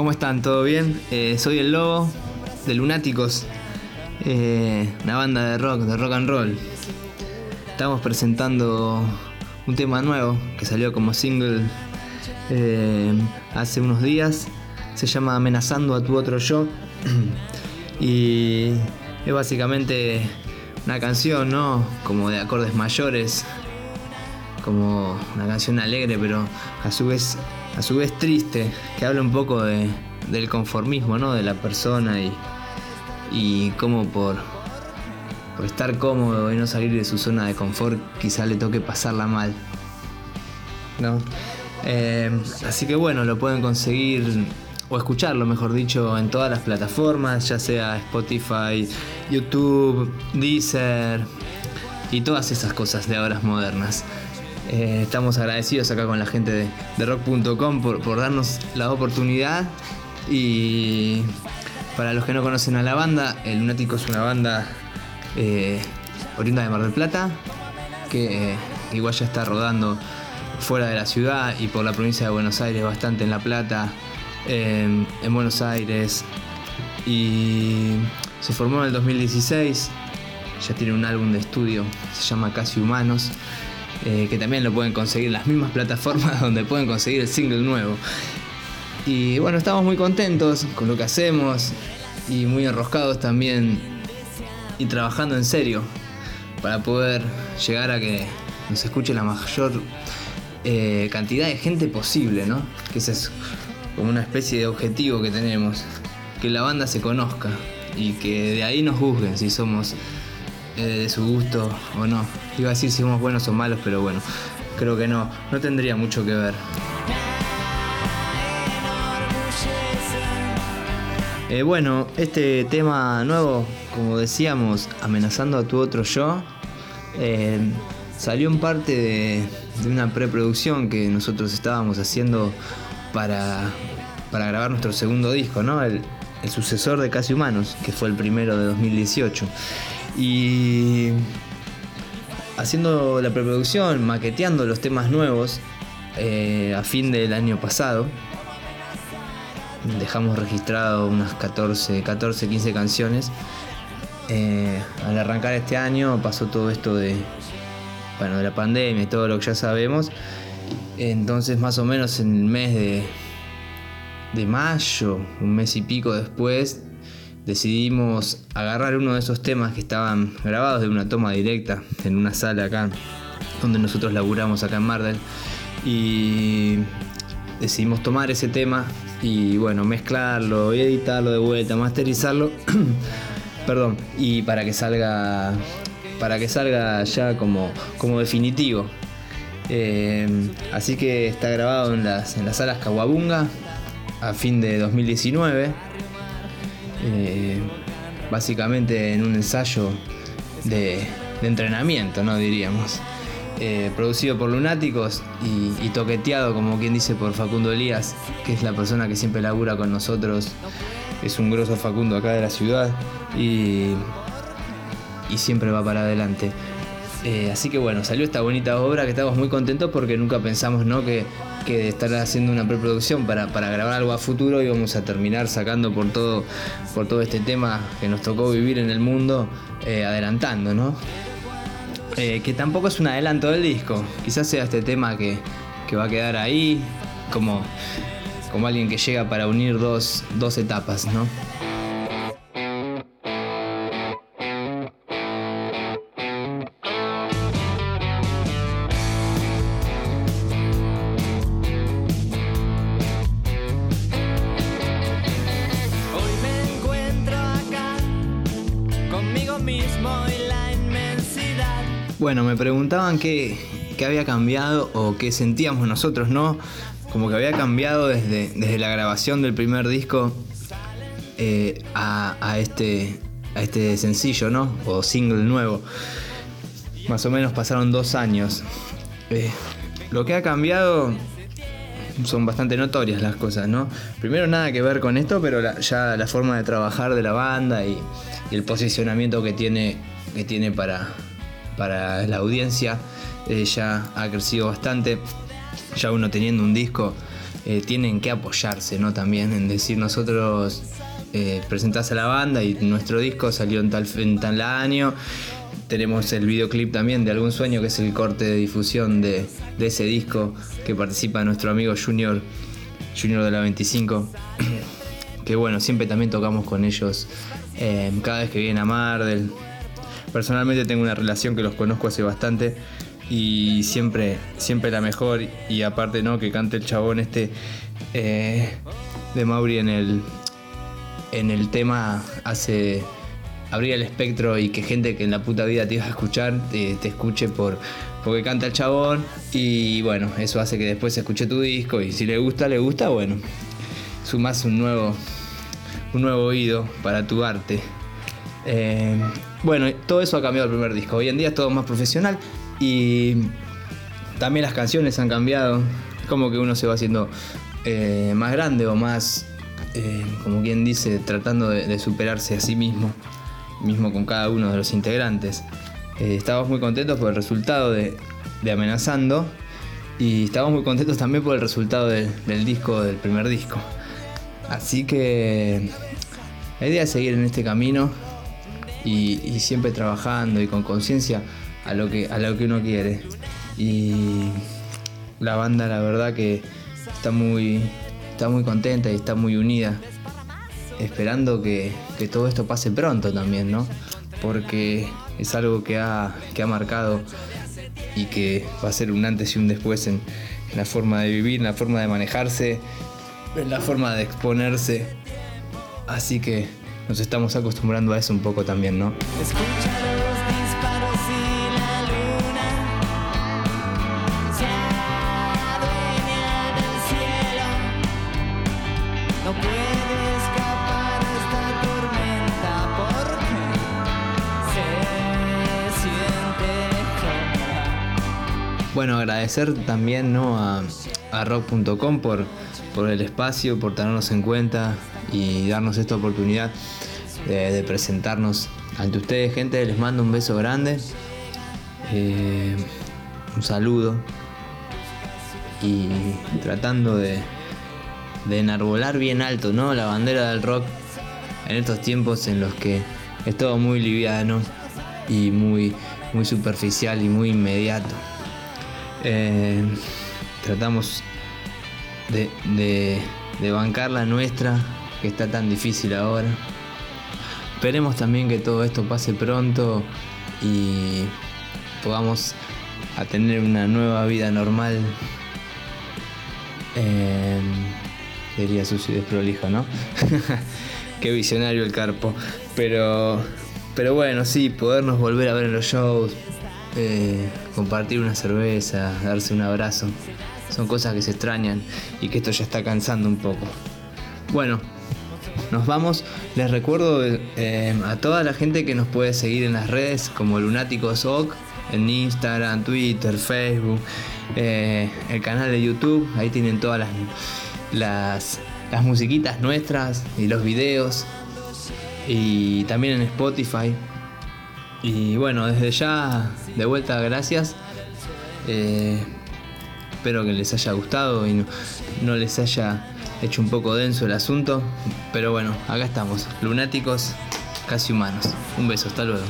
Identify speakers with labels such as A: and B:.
A: ¿Cómo están? ¿Todo bien? Eh, soy el Lobo de Lunáticos, eh, una banda de rock, de rock and roll. Estamos presentando un tema nuevo que salió como single eh, hace unos días. Se llama Amenazando a tu otro yo. y es básicamente una canción, ¿no? Como de acordes mayores. Como una canción alegre, pero a su vez, a su vez triste. Que habla un poco de, del conformismo, ¿no? De la persona y, y cómo por, por estar cómodo y no salir de su zona de confort quizá le toque pasarla mal. ¿No? Eh, así que bueno, lo pueden conseguir o escucharlo, mejor dicho, en todas las plataformas, ya sea Spotify, YouTube, Deezer y todas esas cosas de horas modernas. Eh, estamos agradecidos acá con la gente de, rock.com por, por darnos la oportunidad y para los que no conocen a la banda, El Lunático es una banda eh, oriunda de Mar del Plata, que eh, igual ya está rodando fuera de la ciudad y por la provincia de Buenos Aires, bastante en La Plata, eh, en Buenos Aires. Y se formó en el 2016, ya tiene un álbum de estudio, se llama Casi Humanos, eh, que también lo pueden conseguir en las mismas plataformas donde pueden conseguir el single nuevo. Y bueno, estamos muy contentos con lo que hacemos y muy enroscados también y trabajando en serio para poder llegar a que nos escuche la mayor eh, cantidad de gente posible, ¿no? Que ese es como una especie de objetivo que tenemos, que la banda se conozca y que de ahí nos juzguen si somos eh, de su gusto o no. Iba a decir si somos buenos o malos, pero bueno, creo que no, no tendría mucho que ver. Eh, bueno, este tema nuevo, como decíamos, amenazando a tu otro yo, eh, salió en parte de, de, una preproducción que nosotros estábamos haciendo para, para grabar nuestro segundo disco, ¿no? El, el, sucesor de Casi Humanos, que fue el primero de 2018. Y haciendo la preproducción, maqueteando los temas nuevos eh, a fin del año pasado, dejamos registrado unas 14, 14 15 canciones. Eh, al arrancar este año pasó todo esto de, bueno, de la pandemia y todo lo que ya sabemos. Entonces más o menos en el mes de, de mayo, un mes y pico después, decidimos agarrar uno de esos temas que estaban grabados de una toma directa en una sala acá, donde nosotros laburamos acá en Mardel. Y decidimos tomar ese tema y bueno, mezclarlo, editarlo de vuelta, masterizarlo. Perdón, y para que salga para que salga ya como, como definitivo. Eh, así que está grabado en las, en las salas Kawabunga a fin de 2019. Eh, básicamente en un ensayo de, entrenamiento, ¿no? Diríamos. Eh, producido por Lunáticos y, y, toqueteado, como quien dice, por Facundo Elías, que es la persona que siempre labura con nosotros. Es un grosso Facundo acá de la ciudad y, y siempre va para adelante. Eh, así que bueno, salió esta bonita obra que estamos muy contentos porque nunca pensamos ¿no? que, que de estar haciendo una preproducción para, para grabar algo a futuro íbamos a terminar sacando por todo, por todo este tema que nos tocó vivir en el mundo, eh, adelantando, ¿no? Eh, que tampoco es un adelanto del disco. Quizás sea este tema que, que va a quedar ahí como, como alguien que llega para unir dos, dos etapas, ¿no? Bueno, me preguntaban qué, había cambiado o qué sentíamos nosotros, ¿no? Como que había cambiado desde, la grabación del primer disco eh, este, a este sencillo, ¿no? O single nuevo. Más o menos pasaron dos años. Eh, lo que ha cambiado son bastante notorias las cosas, ¿no? Primero nada que ver con esto, pero ya la forma de trabajar de la banda y, y el posicionamiento que tiene, que tiene para, para la audiencia eh, ya ha crecido bastante. Ya uno teniendo un disco eh, tienen que apoyarse, ¿no? También en decir nosotros eh, presentás a la banda y nuestro disco salió en tal, en tal año. Tenemos el videoclip también de Algún Sueño, que es el corte de difusión de, ese disco que participa nuestro amigo Junior, Junior de la 25. que bueno, siempre también tocamos con ellos eh, cada vez que vienen a Mardel. Personalmente tengo una relación que los conozco hace bastante y siempre, siempre la mejor. Y aparte, ¿no? Que cante el chabón este eh, de Mauri en el, en el tema hace abrir el espectro y que gente que en la puta vida te iba a escuchar te, escuche por porque canta el chabón y bueno, eso hace que después escuche tu disco y si le gusta, le gusta, bueno, sumas un nuevo un nuevo oído para tu arte. Eh, bueno, todo eso ha cambiado el primer disco. Hoy en día es todo más profesional y también las canciones han cambiado. Como que uno se va haciendo eh, más grande o más, eh, como quien dice, tratando de, superarse a sí mismo, mismo con cada uno de los integrantes. Estamos muy contentos por el resultado de, Amenazando y estamos muy contentos también por el resultado del disco, del primer disco. Así que la idea es seguir en este camino y siempre trabajando y con conciencia a lo que, a lo que uno quiere. Y la banda la verdad que está muy, está muy contenta y está muy unida. Esperando que, todo esto pase pronto también, ¿no? Porque es algo que ha, que ha marcado y que va a ser un antes y un después en, la forma de vivir, en la forma de manejarse, en la forma de exponerse. Así que nos estamos acostumbrando a eso un poco también, ¿no? Bueno, agradecer también ¿no? a, rock.com por, por el espacio, por tenernos en cuenta y darnos esta oportunidad de, presentarnos ante ustedes, gente. Les mando un beso grande, eh, un saludo y tratando de, de enarbolar bien alto ¿no? la bandera del rock en estos tiempos en los que es todo muy liviano y muy, muy superficial y muy inmediato. Eh, tratamos de, bancar la nuestra, que está tan difícil ahora. Esperemos también que todo esto pase pronto y podamos a tener una nueva vida normal. Eh, sería sucio y desprolijo, ¿no? Qué visionario el carpo. Pero, pero bueno, sí, podernos volver a ver en los shows, eh, compartir una cerveza, darse un abrazo. Son cosas que se extrañan y que esto ya está cansando un poco. Bueno, nos vamos. Les recuerdo eh, a toda la gente que nos puede seguir en las redes como Lunáticos Oc, en Instagram, Twitter, Facebook, eh, el canal de YouTube. Ahí tienen todas las, las, musiquitas nuestras y los videos. Y también en Spotify. Y bueno, desde ya, de vuelta, gracias. Eh, espero que les haya gustado y no, les haya hecho un poco denso el asunto. Pero bueno, acá estamos, lunáticos, casi humanos. Un beso, hasta luego.